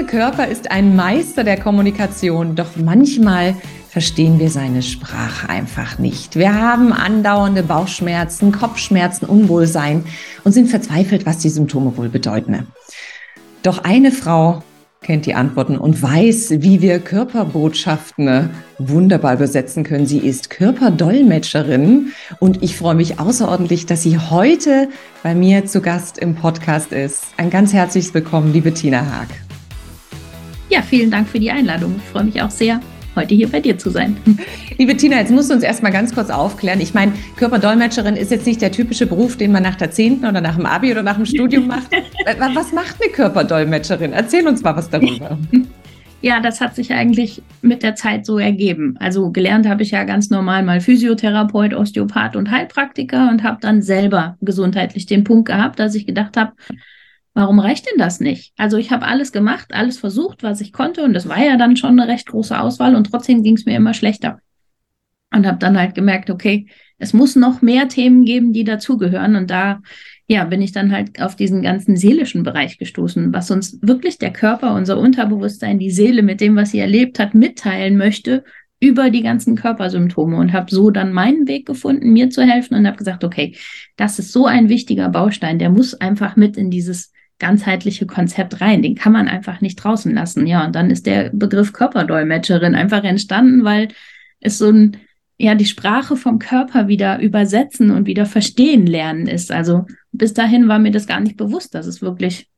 Unser Körper ist ein Meister der Kommunikation, doch manchmal verstehen wir seine Sprache einfach nicht. Wir haben andauernde Bauchschmerzen, Kopfschmerzen, Unwohlsein und sind verzweifelt, was die Symptome wohl bedeuten. Doch eine Frau kennt die Antworten und weiß, wie wir Körperbotschaften wunderbar übersetzen können. Sie ist Körperdolmetscherin und ich freue mich außerordentlich, dass sie heute bei mir zu Gast im Podcast ist. Ein ganz herzliches Willkommen, liebe Tina Haag. Ja, vielen Dank für die Einladung. Ich freue mich auch sehr, heute hier bei dir zu sein. Liebe Tina, jetzt musst du uns erstmal ganz kurz aufklären. Ich meine, Körperdolmetscherin ist jetzt nicht der typische Beruf, den man nach der 10. oder nach dem Abi oder nach dem Studium macht. was macht eine Körperdolmetscherin? Erzähl uns mal was darüber. Ja, das hat sich eigentlich mit der Zeit so ergeben. Also gelernt habe ich ja ganz normal mal Physiotherapeut, Osteopath und Heilpraktiker und habe dann selber gesundheitlich den Punkt gehabt, dass ich gedacht habe, Warum reicht denn das nicht? Also ich habe alles gemacht, alles versucht, was ich konnte und das war ja dann schon eine recht große Auswahl und trotzdem ging es mir immer schlechter. Und habe dann halt gemerkt, okay, es muss noch mehr Themen geben, die dazugehören und da ja, bin ich dann halt auf diesen ganzen seelischen Bereich gestoßen, was uns wirklich der Körper, unser Unterbewusstsein, die Seele mit dem, was sie erlebt hat, mitteilen möchte über die ganzen Körpersymptome und habe so dann meinen Weg gefunden, mir zu helfen und habe gesagt, okay, das ist so ein wichtiger Baustein, der muss einfach mit in dieses ganzheitliche Konzept rein. Den kann man einfach nicht draußen lassen. Ja, und dann ist der Begriff Körperdolmetscherin einfach entstanden, weil es so ein, ja, die Sprache vom Körper wieder übersetzen und wieder verstehen lernen ist. Also bis dahin war mir das gar nicht bewusst, dass es wirklich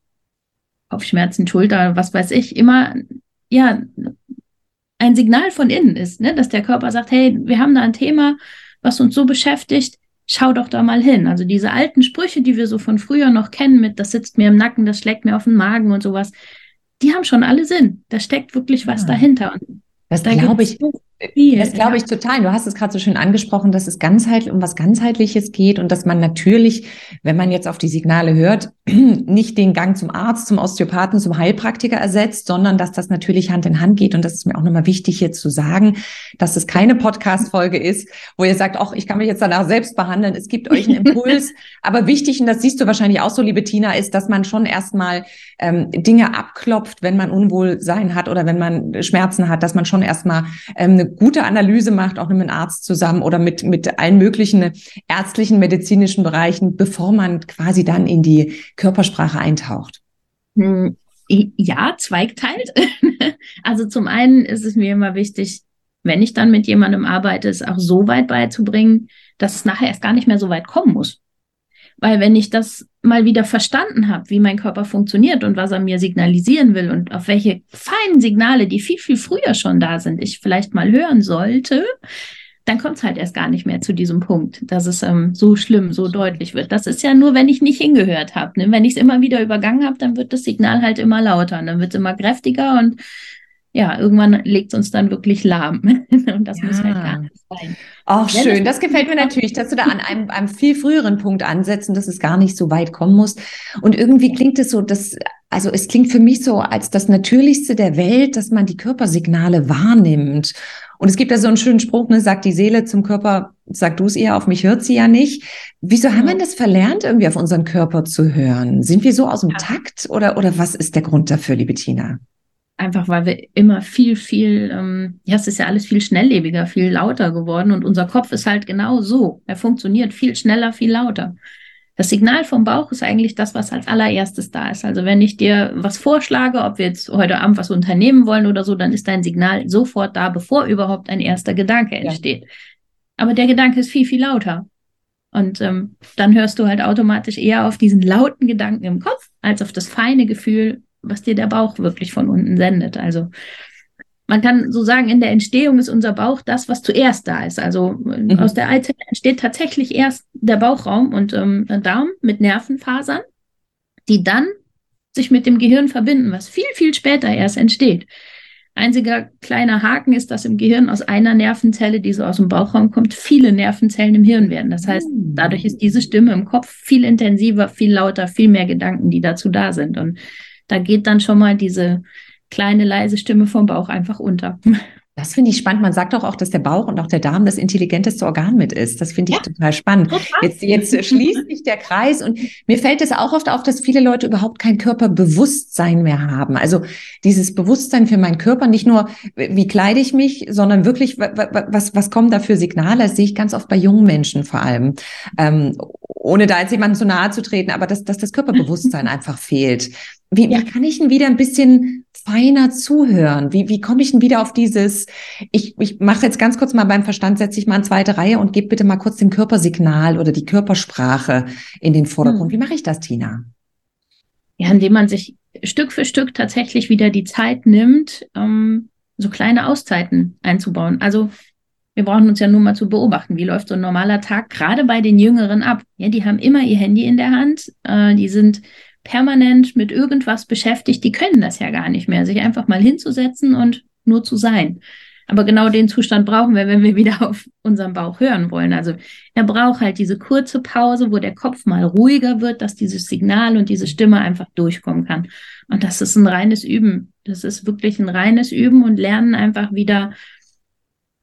Kopfschmerzen, Schulter, was weiß ich, immer, ja, ein Signal von innen ist, ne? dass der Körper sagt, hey, wir haben da ein Thema, was uns so beschäftigt, schau doch da mal hin. Also diese alten Sprüche, die wir so von früher noch kennen mit, das sitzt mir im Nacken, das schlägt mir auf den Magen und sowas, die haben schon alle Sinn. Da steckt wirklich was ja. dahinter. Und das da glaube ich. So viel. Das glaube ich total. Du hast es gerade so schön angesprochen, dass es ganzheitlich um was ganzheitliches geht und dass man natürlich, wenn man jetzt auf die Signale hört, nicht den Gang zum Arzt, zum Osteopathen, zum Heilpraktiker ersetzt, sondern dass das natürlich Hand in Hand geht. Und das ist mir auch nochmal wichtig hier zu sagen, dass es keine Podcast-Folge ist, wo ihr sagt, ach, ich kann mich jetzt danach selbst behandeln. Es gibt euch einen Impuls. Aber wichtig, und das siehst du wahrscheinlich auch so, liebe Tina, ist, dass man schon erstmal ähm, Dinge abklopft, wenn man Unwohlsein hat oder wenn man Schmerzen hat, dass man schon erstmal ähm, eine gute Analyse macht, auch mit einem Arzt zusammen oder mit, mit allen möglichen ärztlichen, medizinischen Bereichen, bevor man quasi dann in die Körpersprache eintaucht. Hm, ja, zweigteilt. also zum einen ist es mir immer wichtig, wenn ich dann mit jemandem arbeite, es auch so weit beizubringen, dass es nachher erst gar nicht mehr so weit kommen muss. Weil wenn ich das mal wieder verstanden habe, wie mein Körper funktioniert und was er mir signalisieren will und auf welche feinen Signale, die viel, viel früher schon da sind, ich vielleicht mal hören sollte, dann kommt es halt erst gar nicht mehr zu diesem Punkt, dass es ähm, so schlimm, so deutlich wird. Das ist ja nur, wenn ich nicht hingehört habe. Ne? Wenn ich es immer wieder übergangen habe, dann wird das Signal halt immer lauter und dann wird es immer kräftiger und ja, irgendwann legt es uns dann wirklich lahm. Und das ja. muss halt gar nicht sein. Ach, schön. Das, das gefällt mir natürlich, dass du da an einem, einem viel früheren Punkt ansetzen, dass es gar nicht so weit kommen muss. Und irgendwie klingt es so, dass, also es klingt für mich so als das Natürlichste der Welt, dass man die Körpersignale wahrnimmt. Und es gibt da so einen schönen Spruch, ne, sagt die Seele zum Körper, sag du es ihr, auf mich hört sie ja nicht. Wieso haben wir das verlernt, irgendwie auf unseren Körper zu hören? Sind wir so aus dem Takt oder, oder was ist der Grund dafür, liebe Tina? Einfach weil wir immer viel, viel, ähm, ja, es ist ja alles viel schnelllebiger, viel lauter geworden und unser Kopf ist halt genau so. Er funktioniert viel schneller, viel lauter. Das Signal vom Bauch ist eigentlich das, was als allererstes da ist. Also wenn ich dir was vorschlage, ob wir jetzt heute Abend was unternehmen wollen oder so, dann ist dein Signal sofort da, bevor überhaupt ein erster Gedanke entsteht. Ja. Aber der Gedanke ist viel, viel lauter. Und ähm, dann hörst du halt automatisch eher auf diesen lauten Gedanken im Kopf als auf das feine Gefühl was dir der Bauch wirklich von unten sendet. Also man kann so sagen, in der Entstehung ist unser Bauch das, was zuerst da ist. Also mhm. aus der Eizelle entsteht tatsächlich erst der Bauchraum und ähm, Darm mit Nervenfasern, die dann sich mit dem Gehirn verbinden, was viel, viel später erst entsteht. Einziger kleiner Haken ist, dass im Gehirn aus einer Nervenzelle, die so aus dem Bauchraum kommt, viele Nervenzellen im Hirn werden. Das heißt, hm. dadurch ist diese Stimme im Kopf viel intensiver, viel lauter, viel mehr Gedanken, die dazu da sind. Und da geht dann schon mal diese kleine leise Stimme vom Bauch einfach unter. Das finde ich spannend. Man sagt doch auch, dass der Bauch und auch der Darm das intelligenteste Organ mit ist. Das finde ich ja. total spannend. Jetzt, jetzt schließt sich der Kreis und mir fällt es auch oft auf, dass viele Leute überhaupt kein Körperbewusstsein mehr haben. Also dieses Bewusstsein für meinen Körper, nicht nur, wie kleide ich mich, sondern wirklich, was, was kommen da für Signale? Das sehe ich ganz oft bei jungen Menschen vor allem. Ähm, ohne da jetzt jemandem zu nahe zu treten, aber dass, dass das Körperbewusstsein einfach fehlt. Wie, ja. wie kann ich denn wieder ein bisschen feiner zuhören? Wie, wie komme ich denn wieder auf dieses, ich, ich mache jetzt ganz kurz mal beim Verstand, setze ich mal in zweite Reihe und gebe bitte mal kurz dem Körpersignal oder die Körpersprache in den Vordergrund. Hm. Wie mache ich das, Tina? Ja, indem man sich Stück für Stück tatsächlich wieder die Zeit nimmt, um so kleine Auszeiten einzubauen. Also wir brauchen uns ja nur mal zu beobachten, wie läuft so ein normaler Tag gerade bei den Jüngeren ab. Ja, die haben immer ihr Handy in der Hand, äh, die sind permanent mit irgendwas beschäftigt, die können das ja gar nicht mehr, sich einfach mal hinzusetzen und nur zu sein. Aber genau den Zustand brauchen wir, wenn wir wieder auf unseren Bauch hören wollen. Also er braucht halt diese kurze Pause, wo der Kopf mal ruhiger wird, dass dieses Signal und diese Stimme einfach durchkommen kann. Und das ist ein reines Üben. Das ist wirklich ein reines Üben und lernen einfach wieder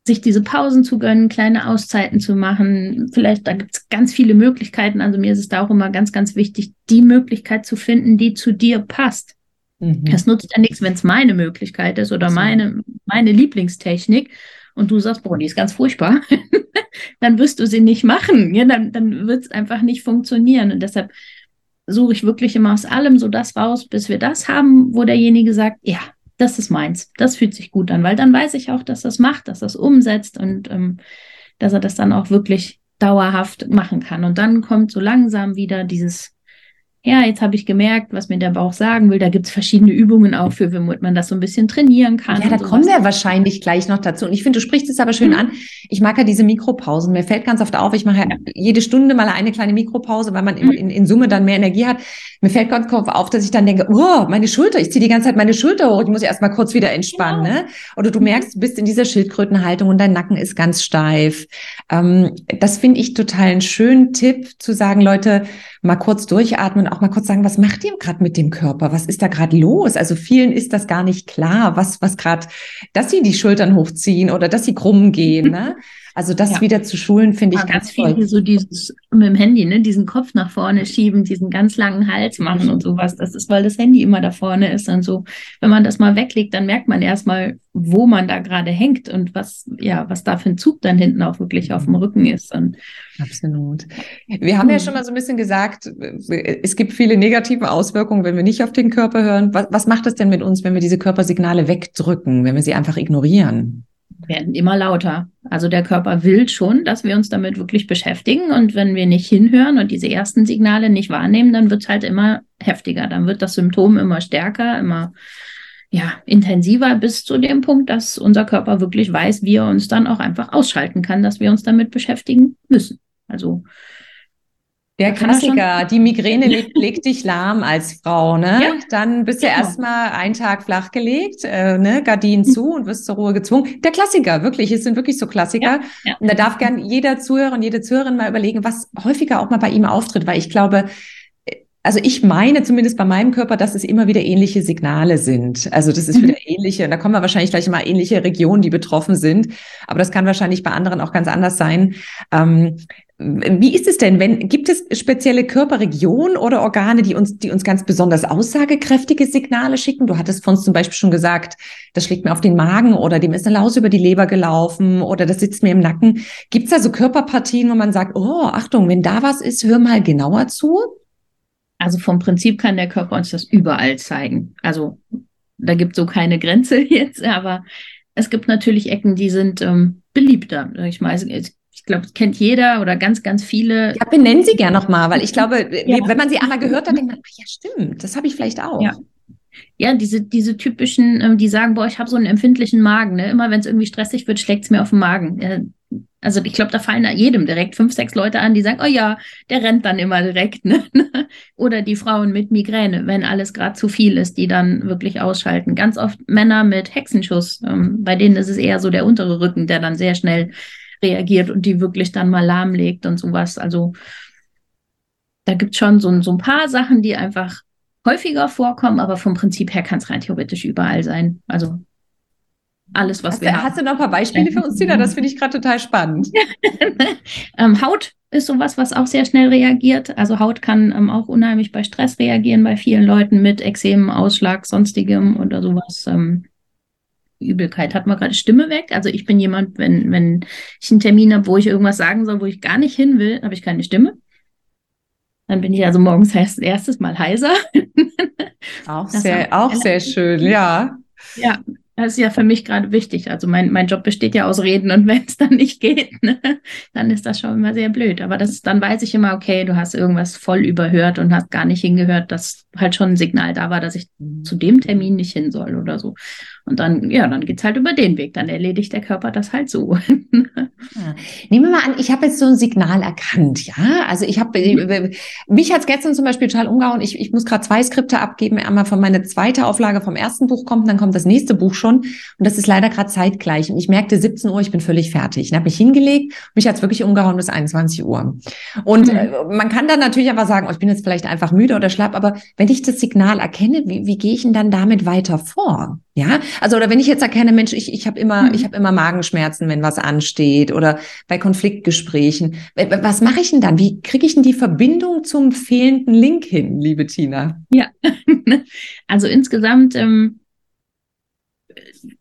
sich diese Pausen zu gönnen, kleine Auszeiten zu machen. Vielleicht, da gibt es ganz viele Möglichkeiten. Also mir ist es da auch immer ganz, ganz wichtig, die Möglichkeit zu finden, die zu dir passt. Mhm. Das nutzt ja nichts, wenn es meine Möglichkeit ist oder meine, meine Lieblingstechnik und du sagst, boah, die ist ganz furchtbar, dann wirst du sie nicht machen. Ja, dann, dann wird es einfach nicht funktionieren. Und deshalb suche ich wirklich immer aus allem so das raus, bis wir das haben, wo derjenige sagt, ja, das ist meins. Das fühlt sich gut an, weil dann weiß ich auch, dass das macht, dass das umsetzt und ähm, dass er das dann auch wirklich dauerhaft machen kann. Und dann kommt so langsam wieder dieses ja, jetzt habe ich gemerkt, was mir der Bauch sagen will. Da gibt es verschiedene Übungen auch für, womit man das so ein bisschen trainieren kann. Ja, da kommen wir wahrscheinlich gleich noch dazu. Und ich finde, du sprichst es aber schön mhm. an. Ich mag ja diese Mikropausen. Mir fällt ganz oft auf, ich mache ja jede Stunde mal eine kleine Mikropause, weil man in, mhm. in, in, Summe dann mehr Energie hat. Mir fällt ganz oft auf, dass ich dann denke, oh, meine Schulter, ich ziehe die ganze Zeit meine Schulter hoch. Ich muss erst mal kurz wieder entspannen. Genau. Ne? Oder du mhm. merkst, du bist in dieser Schildkrötenhaltung und dein Nacken ist ganz steif. Ähm, das finde ich total einen schönen Tipp, zu sagen, Leute, mal kurz durchatmen, auch mal kurz sagen, was macht ihr gerade mit dem Körper? Was ist da gerade los? Also vielen ist das gar nicht klar, was, was gerade, dass sie die Schultern hochziehen oder dass sie krumm gehen. Ne? Also das ja. wieder zu schulen, finde ich ganz, viel. So dieses mit dem Handy, ne, diesen Kopf nach vorne schieben, diesen ganz langen Hals machen und sowas. Das ist, weil das Handy immer da vorne ist und so. Wenn man das mal weglegt, dann merkt man erstmal, wo man da gerade hängt und was, ja, was da für ein Zug dann hinten auch wirklich auf dem Rücken ist. Und Absolut. Wir haben ja hm. schon mal so ein bisschen gesagt, es gibt viele negative Auswirkungen, wenn wir nicht auf den Körper hören. Was, was macht das denn mit uns, wenn wir diese Körpersignale wegdrücken, wenn wir sie einfach ignorieren? Werden immer lauter. Also der Körper will schon, dass wir uns damit wirklich beschäftigen. Und wenn wir nicht hinhören und diese ersten Signale nicht wahrnehmen, dann wird es halt immer heftiger. Dann wird das Symptom immer stärker, immer ja, intensiver bis zu dem Punkt, dass unser Körper wirklich weiß, wie er uns dann auch einfach ausschalten kann, dass wir uns damit beschäftigen müssen. Also der Klassiker, die Migräne legt, legt, dich lahm als Frau, ne? Ja. Dann bist genau. du erstmal einen Tag flachgelegt, äh, ne? Gardinen mhm. zu und wirst zur Ruhe gezwungen. Der Klassiker, wirklich, es sind wirklich so Klassiker. Ja. Ja. Und da darf gern jeder Zuhörer und jede Zuhörerin mal überlegen, was häufiger auch mal bei ihm auftritt, weil ich glaube, also ich meine zumindest bei meinem Körper, dass es immer wieder ähnliche Signale sind. Also das ist mhm. wieder ähnliche, und da kommen wir wahrscheinlich gleich mal ähnliche Regionen, die betroffen sind. Aber das kann wahrscheinlich bei anderen auch ganz anders sein. Ähm, wie ist es denn, wenn, gibt es spezielle Körperregionen oder Organe, die uns, die uns ganz besonders aussagekräftige Signale schicken? Du hattest von uns zum Beispiel schon gesagt, das schlägt mir auf den Magen oder dem ist eine Laus über die Leber gelaufen oder das sitzt mir im Nacken. Gibt es da so Körperpartien, wo man sagt, oh, Achtung, wenn da was ist, hör mal genauer zu? Also vom Prinzip kann der Körper uns das überall zeigen. Also da gibt es so keine Grenze jetzt, aber es gibt natürlich Ecken, die sind ähm, beliebter. Ich meine, es ich glaube, das kennt jeder oder ganz, ganz viele. Ja, benennen Sie gerne nochmal, weil ich glaube, ja. wenn man sie einmal gehört hat, denkt man, ach ja, stimmt, das habe ich vielleicht auch. Ja. Ja, diese, diese typischen, ähm, die sagen, boah, ich habe so einen empfindlichen Magen. Ne? Immer wenn es irgendwie stressig wird, schlägt es mir auf den Magen. Also ich glaube, da fallen jedem direkt fünf, sechs Leute an, die sagen, oh ja, der rennt dann immer direkt. Ne? Oder die Frauen mit Migräne, wenn alles gerade zu viel ist, die dann wirklich ausschalten. Ganz oft Männer mit Hexenschuss, ähm, bei denen ist es eher so der untere Rücken, der dann sehr schnell reagiert und die wirklich dann mal lahmlegt und sowas. Also da gibt es schon so, so ein paar Sachen, die einfach häufiger vorkommen, aber vom Prinzip her kann es rein theoretisch überall sein. Also alles, was hast wir haben. Hast du noch ein paar Beispiele für uns, Tina? Das finde ich gerade total spannend. ähm, Haut ist sowas, was auch sehr schnell reagiert. Also Haut kann ähm, auch unheimlich bei Stress reagieren, bei vielen Leuten mit Exemen, Ausschlag, sonstigem oder sowas. Ähm, Übelkeit. Hat man gerade Stimme weg? Also ich bin jemand, wenn, wenn ich einen Termin habe, wo ich irgendwas sagen soll, wo ich gar nicht hin will, habe ich keine Stimme. Dann bin ich also morgens heißt erstes Mal heiser. Auch, sehr, auch sehr schön, ja. Ja, das ist ja für mich gerade wichtig. Also mein, mein Job besteht ja aus Reden und wenn es dann nicht geht, ne, dann ist das schon immer sehr blöd. Aber das dann weiß ich immer, okay, du hast irgendwas voll überhört und hast gar nicht hingehört, dass halt schon ein Signal da war, dass ich zu dem Termin nicht hin soll oder so. Und dann, ja, dann geht's halt über den Weg. Dann erledigt der Körper das halt so. Ja. Nehmen wir mal an, ich habe jetzt so ein Signal erkannt, ja. Also ich habe mhm. mich hat gestern zum Beispiel total umgehauen. Ich, ich muss gerade zwei Skripte abgeben. Einmal von meiner zweite Auflage vom ersten Buch kommt, dann kommt das nächste Buch schon. Und das ist leider gerade zeitgleich. Und ich merkte 17 Uhr, ich bin völlig fertig. Ich habe mich hingelegt, mich hat's wirklich umgehauen bis 21 Uhr. Und mhm. äh, man kann dann natürlich einfach sagen, oh, ich bin jetzt vielleicht einfach müde oder schlapp, aber wenn ich das Signal erkenne, wie, wie gehe ich denn dann damit weiter vor? Ja, also oder wenn ich jetzt erkenne, Mensch, ich, ich habe immer, mhm. ich habe immer Magenschmerzen, wenn was ansteht oder bei Konfliktgesprächen. Was mache ich denn dann? Wie kriege ich denn die Verbindung zum fehlenden Link hin, liebe Tina? Ja, also insgesamt ähm,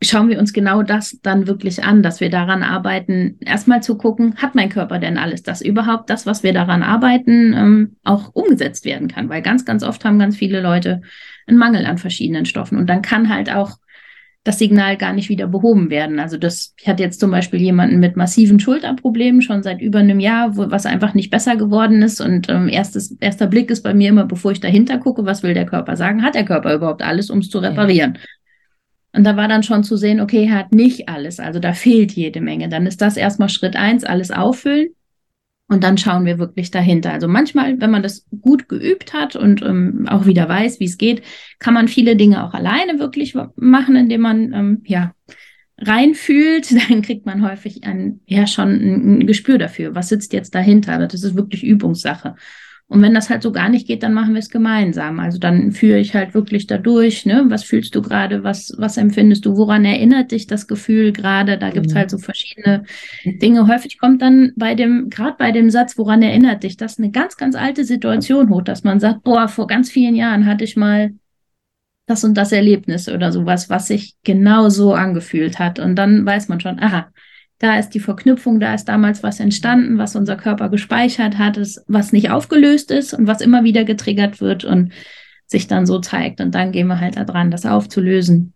schauen wir uns genau das dann wirklich an, dass wir daran arbeiten, erstmal zu gucken, hat mein Körper denn alles, dass überhaupt das, was wir daran arbeiten, ähm, auch umgesetzt werden kann. Weil ganz, ganz oft haben ganz viele Leute einen Mangel an verschiedenen Stoffen und dann kann halt auch das Signal gar nicht wieder behoben werden. Also das, ich hatte jetzt zum Beispiel jemanden mit massiven Schulterproblemen schon seit über einem Jahr, wo, was einfach nicht besser geworden ist. Und ähm, erstes, erster Blick ist bei mir immer, bevor ich dahinter gucke, was will der Körper sagen? Hat der Körper überhaupt alles, um es zu reparieren? Ja. Und da war dann schon zu sehen, okay, er hat nicht alles, also da fehlt jede Menge. Dann ist das erstmal Schritt eins, alles auffüllen. Und dann schauen wir wirklich dahinter. Also manchmal, wenn man das gut geübt hat und ähm, auch wieder weiß, wie es geht, kann man viele Dinge auch alleine wirklich machen, indem man ähm, ja reinfühlt. Dann kriegt man häufig ein, ja schon ein, ein Gespür dafür, was sitzt jetzt dahinter. Das ist wirklich Übungssache. Und wenn das halt so gar nicht geht, dann machen wir es gemeinsam. Also dann führe ich halt wirklich dadurch, ne? Was fühlst du gerade? Was, was empfindest du? Woran erinnert dich das Gefühl gerade? Da gibt's mhm. halt so verschiedene Dinge. Häufig kommt dann bei dem, gerade bei dem Satz, woran erinnert dich das, eine ganz, ganz alte Situation hoch, dass man sagt, boah, vor ganz vielen Jahren hatte ich mal das und das Erlebnis oder sowas, was sich genau so angefühlt hat. Und dann weiß man schon, aha, da ist die Verknüpfung, da ist damals was entstanden, was unser Körper gespeichert hat, ist, was nicht aufgelöst ist und was immer wieder getriggert wird und sich dann so zeigt. Und dann gehen wir halt da dran, das aufzulösen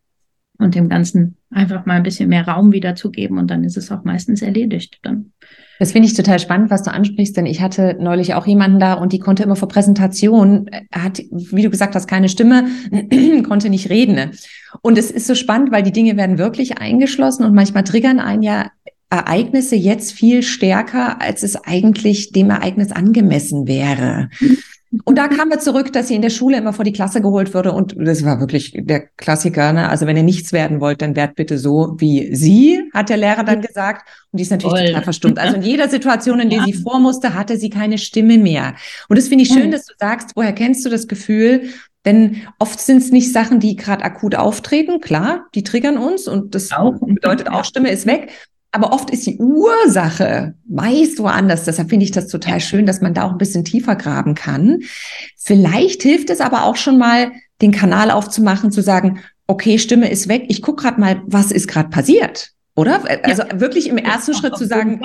und dem Ganzen einfach mal ein bisschen mehr Raum wiederzugeben und dann ist es auch meistens erledigt. Dann. Das finde ich total spannend, was du ansprichst, denn ich hatte neulich auch jemanden da und die konnte immer vor Präsentation, hat, wie du gesagt hast, keine Stimme, konnte nicht reden. Und es ist so spannend, weil die Dinge werden wirklich eingeschlossen und manchmal triggern einen ja Ereignisse jetzt viel stärker, als es eigentlich dem Ereignis angemessen wäre. Und da kamen wir zurück, dass sie in der Schule immer vor die Klasse geholt wurde. Und das war wirklich der Klassiker. Ne? Also wenn ihr nichts werden wollt, dann werdet bitte so wie sie, hat der Lehrer dann gesagt. Und die ist natürlich Voll. total verstummt. Also in jeder Situation, in der ja. sie vor musste, hatte sie keine Stimme mehr. Und das finde ich schön, dass du sagst, woher kennst du das Gefühl? Denn oft sind es nicht Sachen, die gerade akut auftreten. Klar, die triggern uns und das auch. bedeutet auch, Stimme ist weg. Aber oft ist die Ursache meist woanders. Deshalb finde ich das total schön, dass man da auch ein bisschen tiefer graben kann. Vielleicht hilft es aber auch schon mal, den Kanal aufzumachen, zu sagen, okay, Stimme ist weg. Ich gucke gerade mal, was ist gerade passiert. Oder? Also ja. wirklich im ersten ja, Schritt zu sagen,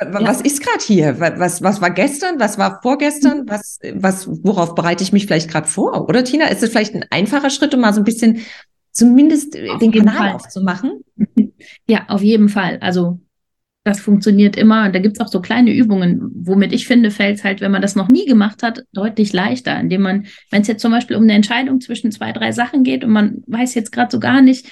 was ja. ist gerade hier? Was, was war gestern? Was war vorgestern? Mhm. Was, was, worauf bereite ich mich vielleicht gerade vor? Oder Tina, ist es vielleicht ein einfacher Schritt, um mal so ein bisschen zumindest auf den Kanal Fall. aufzumachen? Ja, auf jeden Fall. Also das funktioniert immer. Und da gibt es auch so kleine Übungen, womit ich finde, fällt es halt, wenn man das noch nie gemacht hat, deutlich leichter, indem man, wenn es jetzt zum Beispiel um eine Entscheidung zwischen zwei, drei Sachen geht und man weiß jetzt gerade so gar nicht,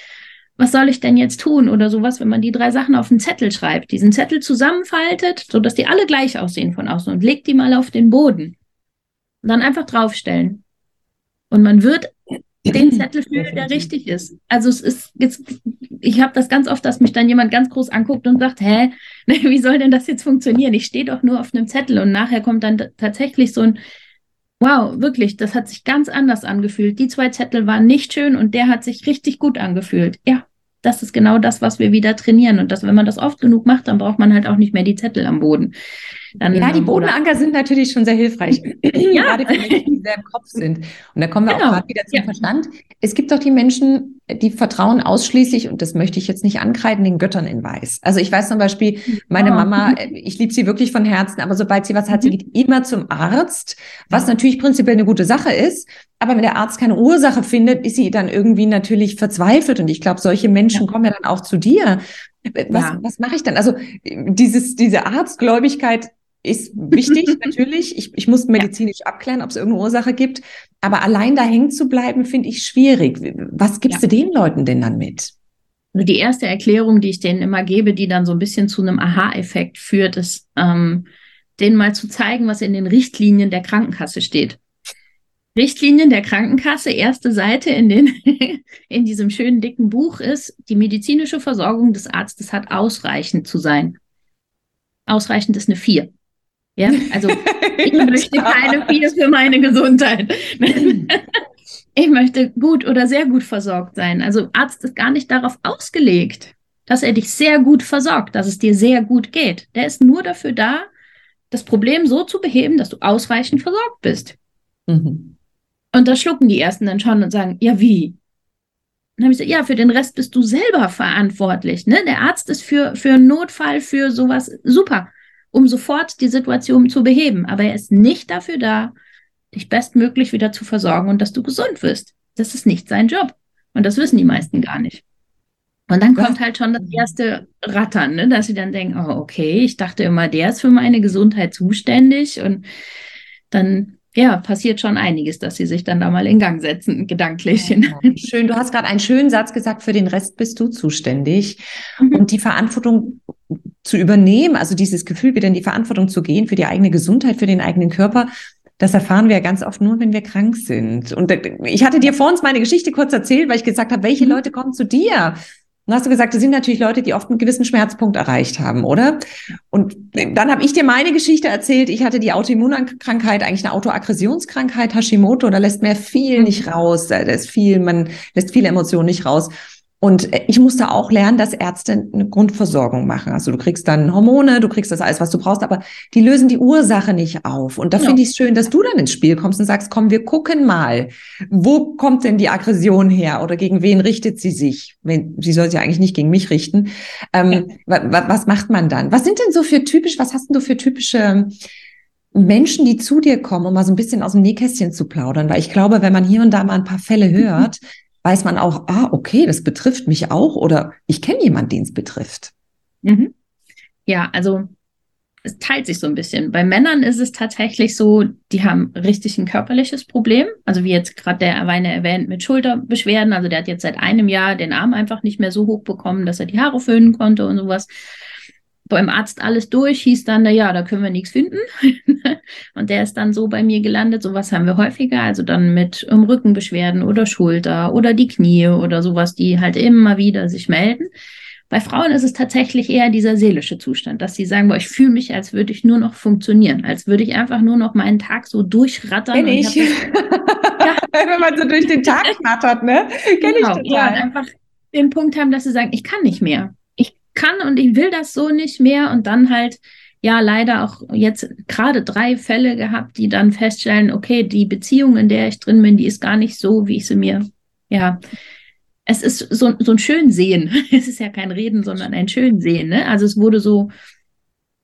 was soll ich denn jetzt tun oder sowas, wenn man die drei Sachen auf einen Zettel schreibt, diesen Zettel zusammenfaltet, sodass die alle gleich aussehen von außen und legt die mal auf den Boden und dann einfach draufstellen. Und man wird den Zettel fühlen, der richtig ist. Also es ist jetzt, ich habe das ganz oft, dass mich dann jemand ganz groß anguckt und sagt, hä, wie soll denn das jetzt funktionieren? Ich stehe doch nur auf einem Zettel und nachher kommt dann tatsächlich so ein, wow, wirklich, das hat sich ganz anders angefühlt. Die zwei Zettel waren nicht schön und der hat sich richtig gut angefühlt. Ja, das ist genau das, was wir wieder trainieren. Und das, wenn man das oft genug macht, dann braucht man halt auch nicht mehr die Zettel am Boden. Dann, ja, die ähm, Bodenanker sind natürlich schon sehr hilfreich, ja. gerade für Menschen, die sehr im Kopf sind. Und da kommen wir genau. auch gerade wieder zum ja. Verstand. Es gibt doch die Menschen, die vertrauen ausschließlich, und das möchte ich jetzt nicht ankreiden, den Göttern in Weiß. Also ich weiß zum Beispiel, meine Mama, ich liebe sie wirklich von Herzen, aber sobald sie was hat, sie mhm. geht immer zum Arzt, was natürlich prinzipiell eine gute Sache ist. Aber wenn der Arzt keine Ursache findet, ist sie dann irgendwie natürlich verzweifelt. Und ich glaube, solche Menschen ja. kommen ja dann auch zu dir. Was, ja. was mache ich dann? Also dieses, diese Arztgläubigkeit ist wichtig, natürlich. Ich, ich muss medizinisch abklären, ob es irgendeine Ursache gibt. Aber allein da hängen zu bleiben, finde ich schwierig. Was gibst ja. du den Leuten denn dann mit? Also die erste Erklärung, die ich denen immer gebe, die dann so ein bisschen zu einem Aha-Effekt führt, ist, ähm, denen mal zu zeigen, was in den Richtlinien der Krankenkasse steht. Richtlinien der Krankenkasse, erste Seite in, den, in diesem schönen dicken Buch ist, die medizinische Versorgung des Arztes hat ausreichend zu sein. Ausreichend ist eine 4. Ja, also ich möchte keine vier für meine Gesundheit. ich möchte gut oder sehr gut versorgt sein. Also Arzt ist gar nicht darauf ausgelegt, dass er dich sehr gut versorgt, dass es dir sehr gut geht. Der ist nur dafür da, das Problem so zu beheben, dass du ausreichend versorgt bist. Mhm. Und das schlucken die Ersten dann schon und sagen, ja, wie? dann habe ich gesagt, ja, für den Rest bist du selber verantwortlich. Ne? Der Arzt ist für, für einen Notfall, für sowas super um sofort die Situation zu beheben. Aber er ist nicht dafür da, dich bestmöglich wieder zu versorgen und dass du gesund wirst. Das ist nicht sein Job. Und das wissen die meisten gar nicht. Und dann kommt halt schon das erste Rattern, ne? dass sie dann denken, oh, okay, ich dachte immer, der ist für meine Gesundheit zuständig. Und dann ja, passiert schon einiges, dass sie sich dann da mal in Gang setzen, gedanklich. Ja, schön, du hast gerade einen schönen Satz gesagt, für den Rest bist du zuständig. Mhm. Und die Verantwortung zu übernehmen, also dieses Gefühl, wieder in die Verantwortung zu gehen für die eigene Gesundheit, für den eigenen Körper, das erfahren wir ja ganz oft nur, wenn wir krank sind. Und ich hatte dir vor uns meine Geschichte kurz erzählt, weil ich gesagt habe, welche mhm. Leute kommen zu dir? Und hast du gesagt, das sind natürlich Leute, die oft einen gewissen Schmerzpunkt erreicht haben, oder? Und dann habe ich dir meine Geschichte erzählt. Ich hatte die Autoimmunkrankheit, eigentlich eine Autoaggressionskrankheit, Hashimoto. Da lässt man viel mhm. nicht raus. Da ist viel, man lässt viele Emotionen nicht raus. Und ich musste auch lernen, dass Ärzte eine Grundversorgung machen. Also du kriegst dann Hormone, du kriegst das alles, was du brauchst, aber die lösen die Ursache nicht auf. Und da ja. finde ich es schön, dass du dann ins Spiel kommst und sagst, komm, wir gucken mal, wo kommt denn die Aggression her oder gegen wen richtet sie sich? Sie soll sich ja eigentlich nicht gegen mich richten. Ähm, ja. Was macht man dann? Was sind denn so für typisch, was hast denn du für typische Menschen, die zu dir kommen, um mal so ein bisschen aus dem Nähkästchen zu plaudern? Weil ich glaube, wenn man hier und da mal ein paar Fälle hört, weiß man auch, ah, okay, das betrifft mich auch oder ich kenne jemanden, den es betrifft. Mhm. Ja, also es teilt sich so ein bisschen. Bei Männern ist es tatsächlich so, die haben richtig ein körperliches Problem. Also wie jetzt gerade der Erweine erwähnt mit Schulterbeschwerden. Also der hat jetzt seit einem Jahr den Arm einfach nicht mehr so hoch bekommen, dass er die Haare föhnen konnte und sowas beim Arzt alles durch, hieß dann, na ja, da können wir nichts finden. und der ist dann so bei mir gelandet. Sowas haben wir häufiger, also dann mit um, Rückenbeschwerden oder Schulter oder die Knie oder sowas, die halt immer wieder sich melden. Bei Frauen ist es tatsächlich eher dieser seelische Zustand, dass sie sagen, boah, ich fühle mich, als würde ich nur noch funktionieren, als würde ich einfach nur noch meinen Tag so durchrattern. Kenn ich. ja. Wenn man so durch den Tag rattert, ne? Kenn genau, ich total. Ja, einfach den Punkt haben, dass sie sagen, ich kann nicht mehr kann und ich will das so nicht mehr und dann halt ja leider auch jetzt gerade drei Fälle gehabt, die dann feststellen, okay, die Beziehung, in der ich drin bin, die ist gar nicht so, wie ich sie mir, ja, es ist so, so ein schön Sehen. Es ist ja kein Reden, sondern ein schön Sehen. Ne? Also es wurde so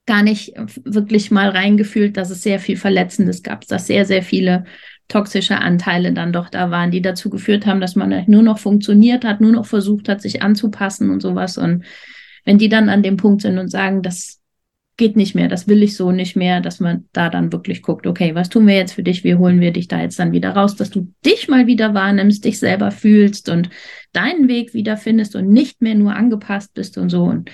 gar nicht wirklich mal reingefühlt, dass es sehr viel Verletzendes gab, dass sehr, sehr viele toxische Anteile dann doch da waren, die dazu geführt haben, dass man nur noch funktioniert hat, nur noch versucht hat, sich anzupassen und sowas. Und wenn die dann an dem Punkt sind und sagen, das geht nicht mehr, das will ich so nicht mehr, dass man da dann wirklich guckt, okay, was tun wir jetzt für dich, wie holen wir dich da jetzt dann wieder raus, dass du dich mal wieder wahrnimmst, dich selber fühlst und deinen Weg wieder findest und nicht mehr nur angepasst bist und so. Und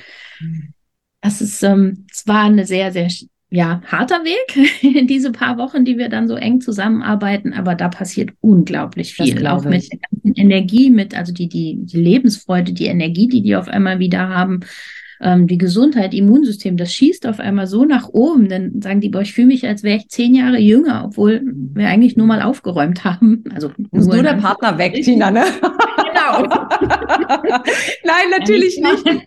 das ist ähm, zwar eine sehr, sehr ja, harter Weg, diese paar Wochen, die wir dann so eng zusammenarbeiten, aber da passiert unglaublich viel. Auch mit der ganzen Energie, mit, also die, die, die Lebensfreude, die Energie, die die auf einmal wieder haben ähm, die Gesundheit, Immunsystem, das schießt auf einmal so nach oben. Dann sagen die, boah, ich fühle mich, als wäre ich zehn Jahre jünger, obwohl wir eigentlich nur mal aufgeräumt haben. Also muss nur, nur der Partner weg, Tina, ne? Genau. Nein, natürlich nicht.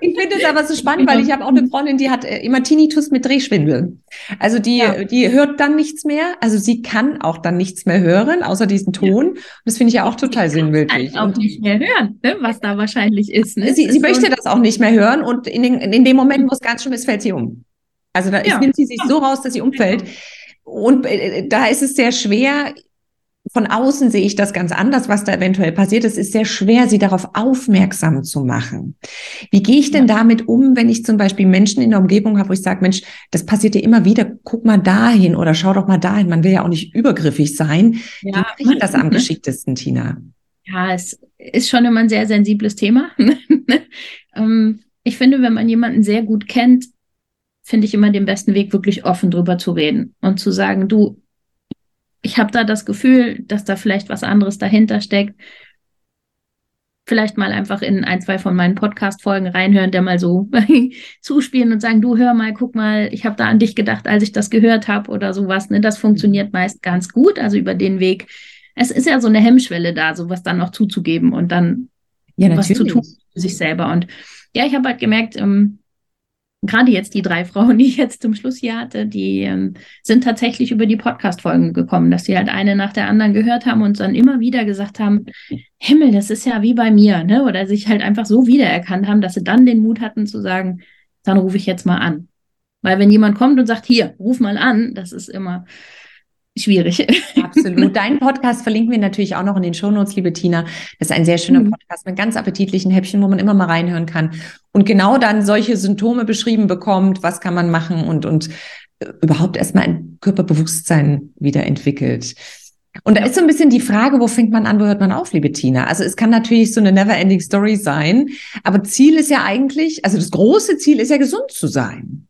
Ich finde es aber so spannend, weil ich habe auch eine Freundin, die hat äh, immer Tinnitus mit Drehschwindel. Also die, ja. die hört dann nichts mehr. Also sie kann auch dann nichts mehr hören, außer diesen Ton. Und das finde ich ja auch total sinnbildlich. Auch nicht mehr hören, ne, was da wahrscheinlich ist. Ne? Sie, sie möchte das auch nicht mehr hören und in, den, in dem Moment, wo es ganz schlimm ist, fällt sie um. Also da ja. nimmt sie sich so raus, dass sie umfällt. Und äh, da ist es sehr schwer, von außen sehe ich das ganz anders, was da eventuell passiert. Es ist sehr schwer, sie darauf aufmerksam zu machen. Wie gehe ich denn damit um, wenn ich zum Beispiel Menschen in der Umgebung habe, wo ich sage, Mensch, das passiert dir immer wieder, guck mal dahin oder schau doch mal dahin. Man will ja auch nicht übergriffig sein. Ja. Wie ich das am geschicktesten, Tina? Ja, es ist schon immer ein sehr sensibles Thema. Ähm, ich finde, wenn man jemanden sehr gut kennt, finde ich immer den besten Weg, wirklich offen drüber zu reden und zu sagen, du, ich habe da das Gefühl, dass da vielleicht was anderes dahinter steckt. Vielleicht mal einfach in ein, zwei von meinen Podcast-Folgen reinhören, der mal so zuspielen und sagen, du hör mal, guck mal, ich habe da an dich gedacht, als ich das gehört habe oder sowas. Ne? Das funktioniert meist ganz gut, also über den Weg. Es ist ja so eine Hemmschwelle da, sowas dann noch zuzugeben und dann ja, was zu tun für sich selber. Und ja, ich habe halt gemerkt, ähm, gerade jetzt die drei Frauen, die ich jetzt zum Schluss hier hatte, die ähm, sind tatsächlich über die Podcast-Folgen gekommen, dass sie halt eine nach der anderen gehört haben und dann immer wieder gesagt haben, Himmel, das ist ja wie bei mir, ne? Oder sich halt einfach so wiedererkannt haben, dass sie dann den Mut hatten zu sagen, dann rufe ich jetzt mal an. Weil wenn jemand kommt und sagt, hier, ruf mal an, das ist immer, schwierig. Absolut. Deinen Podcast verlinken wir natürlich auch noch in den Shownotes, liebe Tina. Das ist ein sehr schöner mhm. Podcast mit ganz appetitlichen Häppchen, wo man immer mal reinhören kann und genau dann solche Symptome beschrieben bekommt, was kann man machen und, und äh, überhaupt erstmal ein Körperbewusstsein wieder entwickelt. Und da ist so ein bisschen die Frage, wo fängt man an, wo hört man auf, liebe Tina? Also es kann natürlich so eine never-ending Story sein, aber Ziel ist ja eigentlich, also das große Ziel ist ja gesund zu sein.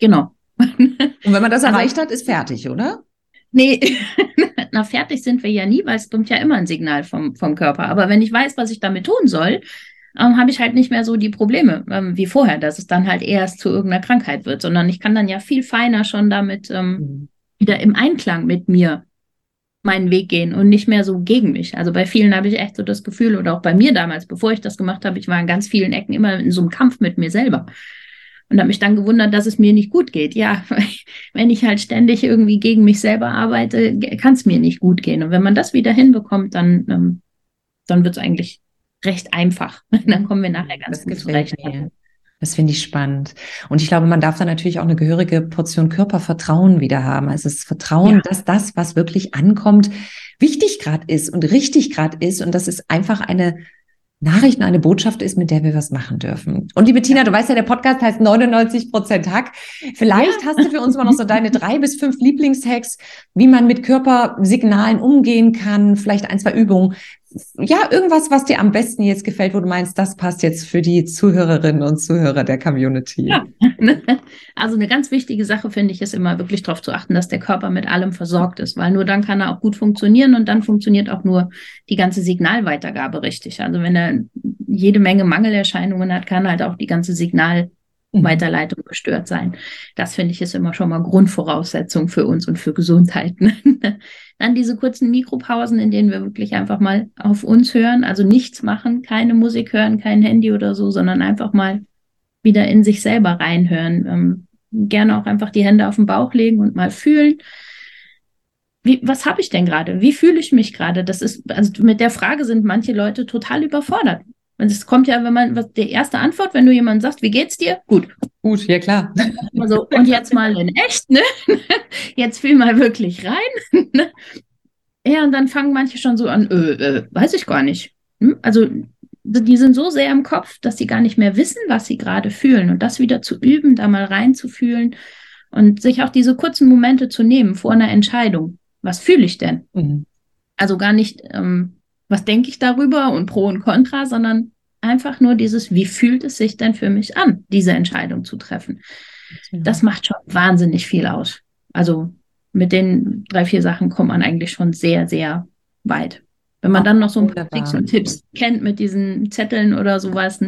Genau. Und wenn man das erreicht hat, ist fertig, oder? Nee, na fertig sind wir ja nie, weil es kommt ja immer ein Signal vom, vom Körper. Aber wenn ich weiß, was ich damit tun soll, ähm, habe ich halt nicht mehr so die Probleme ähm, wie vorher, dass es dann halt erst zu irgendeiner Krankheit wird, sondern ich kann dann ja viel feiner schon damit ähm, mhm. wieder im Einklang mit mir meinen Weg gehen und nicht mehr so gegen mich. Also bei vielen habe ich echt so das Gefühl, oder auch bei mir damals, bevor ich das gemacht habe, ich war in ganz vielen Ecken immer in so einem Kampf mit mir selber. Und habe mich dann gewundert, dass es mir nicht gut geht. Ja, wenn ich halt ständig irgendwie gegen mich selber arbeite, kann es mir nicht gut gehen. Und wenn man das wieder hinbekommt, dann, ähm, dann wird es eigentlich recht einfach. dann kommen wir nachher ganz das gut zurecht. Mir. Das finde ich spannend. Und ich glaube, man darf da natürlich auch eine gehörige Portion Körpervertrauen wieder haben. Also das Vertrauen, ja. dass das, was wirklich ankommt, wichtig gerade ist und richtig gerade ist. Und das ist einfach eine Nachrichten eine Botschaft ist, mit der wir was machen dürfen. Und liebe Tina, du weißt ja, der Podcast heißt 99 Prozent Hack. Vielleicht ja. hast du für uns mal noch so deine drei bis fünf Lieblingshacks, wie man mit Körpersignalen umgehen kann, vielleicht ein, zwei Übungen, ja, irgendwas, was dir am besten jetzt gefällt, wo du meinst, das passt jetzt für die Zuhörerinnen und Zuhörer der Community. Ja. Also eine ganz wichtige Sache finde ich ist immer wirklich darauf zu achten, dass der Körper mit allem versorgt ist, weil nur dann kann er auch gut funktionieren und dann funktioniert auch nur die ganze Signalweitergabe richtig. Also wenn er jede Menge Mangelerscheinungen hat, kann halt auch die ganze Signal. Weiterleitung gestört sein. Das finde ich ist immer schon mal Grundvoraussetzung für uns und für Gesundheit. Dann diese kurzen Mikropausen, in denen wir wirklich einfach mal auf uns hören, also nichts machen, keine Musik hören, kein Handy oder so, sondern einfach mal wieder in sich selber reinhören. Ähm, gerne auch einfach die Hände auf den Bauch legen und mal fühlen. Wie, was habe ich denn gerade? Wie fühle ich mich gerade? Das ist, also mit der Frage sind manche Leute total überfordert. Und es kommt ja, wenn man, was die erste Antwort, wenn du jemandem sagst, wie geht's dir? Gut. Gut, ja klar. Also, und jetzt mal in echt, ne? Jetzt fühl mal wirklich rein. Ne? Ja, und dann fangen manche schon so an, äh, äh, weiß ich gar nicht. Hm? Also die sind so sehr im Kopf, dass sie gar nicht mehr wissen, was sie gerade fühlen. Und das wieder zu üben, da mal reinzufühlen und sich auch diese kurzen Momente zu nehmen vor einer Entscheidung. Was fühle ich denn? Mhm. Also gar nicht, ähm, was denke ich darüber und Pro und Contra, sondern einfach nur dieses, wie fühlt es sich denn für mich an, diese Entscheidung zu treffen. Das macht schon wahnsinnig viel aus. Also mit den drei, vier Sachen kommt man eigentlich schon sehr, sehr weit. Wenn man dann noch so ein paar Tricks und Tipps kennt mit diesen Zetteln oder sowas,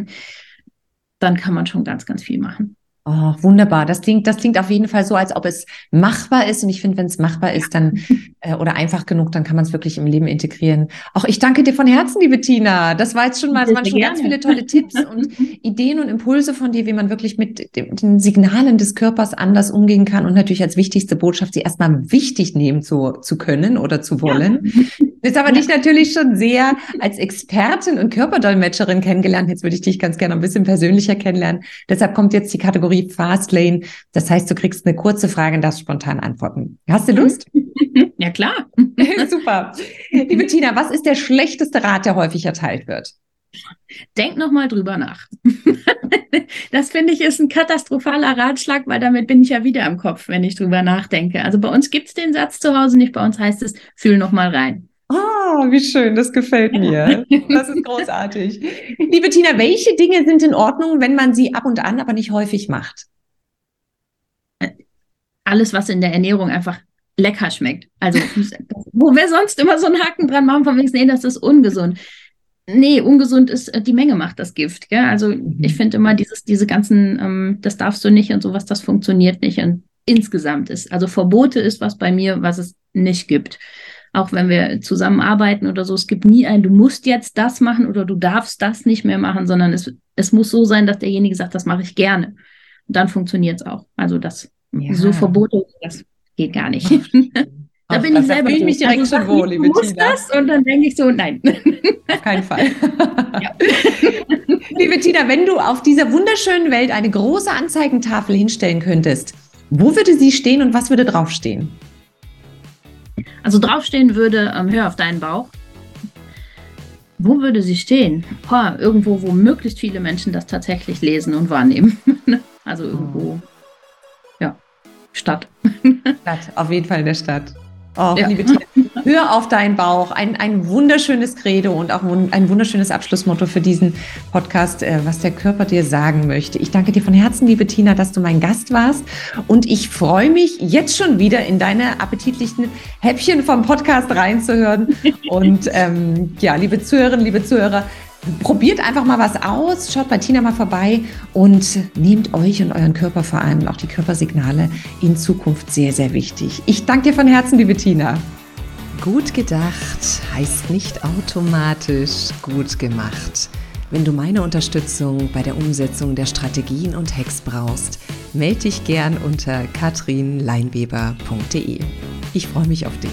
dann kann man schon ganz, ganz viel machen. Oh, wunderbar. Das klingt, das klingt auf jeden Fall so, als ob es machbar ist. Und ich finde, wenn es machbar ist, dann äh, oder einfach genug, dann kann man es wirklich im Leben integrieren. Auch ich danke dir von Herzen, liebe Tina. Das war jetzt schon mal, das waren schon ganz viele tolle Tipps und Ideen und Impulse von dir, wie man wirklich mit den Signalen des Körpers anders umgehen kann und natürlich als wichtigste Botschaft, sie erstmal wichtig nehmen zu, zu können oder zu wollen. Ja. Jetzt aber ja. dich natürlich schon sehr als Expertin und Körperdolmetscherin kennengelernt. Jetzt würde ich dich ganz gerne ein bisschen persönlicher kennenlernen. Deshalb kommt jetzt die Kategorie Fastlane. Das heißt, du kriegst eine kurze Frage und darfst spontan antworten. Hast du Lust? Ja, klar. Super. Liebe Tina, was ist der schlechteste Rat, der häufig erteilt wird? Denk noch mal drüber nach. das finde ich ist ein katastrophaler Ratschlag, weil damit bin ich ja wieder im Kopf, wenn ich drüber nachdenke. Also bei uns gibt es den Satz zu Hause nicht, bei uns heißt es, fühl noch mal rein. Ah, wie schön, das gefällt mir. Das ist großartig. Liebe Tina, welche Dinge sind in Ordnung, wenn man sie ab und an, aber nicht häufig macht? Alles, was in der Ernährung einfach lecker schmeckt. Also, wo wir sonst immer so einen Haken dran machen, von wegen, nee, das ist ungesund. Nee, ungesund ist, äh, die Menge macht das Gift. Gell? Also, mhm. ich finde immer, dieses, diese ganzen, ähm, das darfst du nicht und sowas, das funktioniert nicht. Und insgesamt ist, also Verbote ist was bei mir, was es nicht gibt auch wenn wir zusammenarbeiten oder so, es gibt nie ein, du musst jetzt das machen oder du darfst das nicht mehr machen, sondern es, es muss so sein, dass derjenige sagt, das mache ich gerne. Und dann funktioniert es auch. Also das ja. so Verbote, das geht gar nicht. da bin ich selber. ich mich direkt also, schon wohl, liebe muss Tina. das und dann denke ich so, nein. Auf keinen Fall. liebe Tina, wenn du auf dieser wunderschönen Welt eine große Anzeigentafel hinstellen könntest, wo würde sie stehen und was würde draufstehen? Also draufstehen würde, ähm, hör auf deinen Bauch. Wo würde sie stehen? Boah, irgendwo, wo möglichst viele Menschen das tatsächlich lesen und wahrnehmen. also irgendwo, ja, Stadt. Stadt, auf jeden Fall in der Stadt. Oh, ja. liebe Tina, hör auf deinen Bauch. Ein, ein wunderschönes Credo und auch ein wunderschönes Abschlussmotto für diesen Podcast, äh, was der Körper dir sagen möchte. Ich danke dir von Herzen, liebe Tina, dass du mein Gast warst. Und ich freue mich jetzt schon wieder in deine appetitlichen Häppchen vom Podcast reinzuhören. Und ähm, ja, liebe Zuhörerinnen, liebe Zuhörer, Probiert einfach mal was aus, schaut bei Tina mal vorbei und nehmt euch und euren Körper vor allem und auch die Körpersignale in Zukunft sehr, sehr wichtig. Ich danke dir von Herzen, liebe Tina. Gut gedacht heißt nicht automatisch gut gemacht. Wenn du meine Unterstützung bei der Umsetzung der Strategien und Hacks brauchst, melde dich gern unter katrinleinweber.de. Ich freue mich auf dich.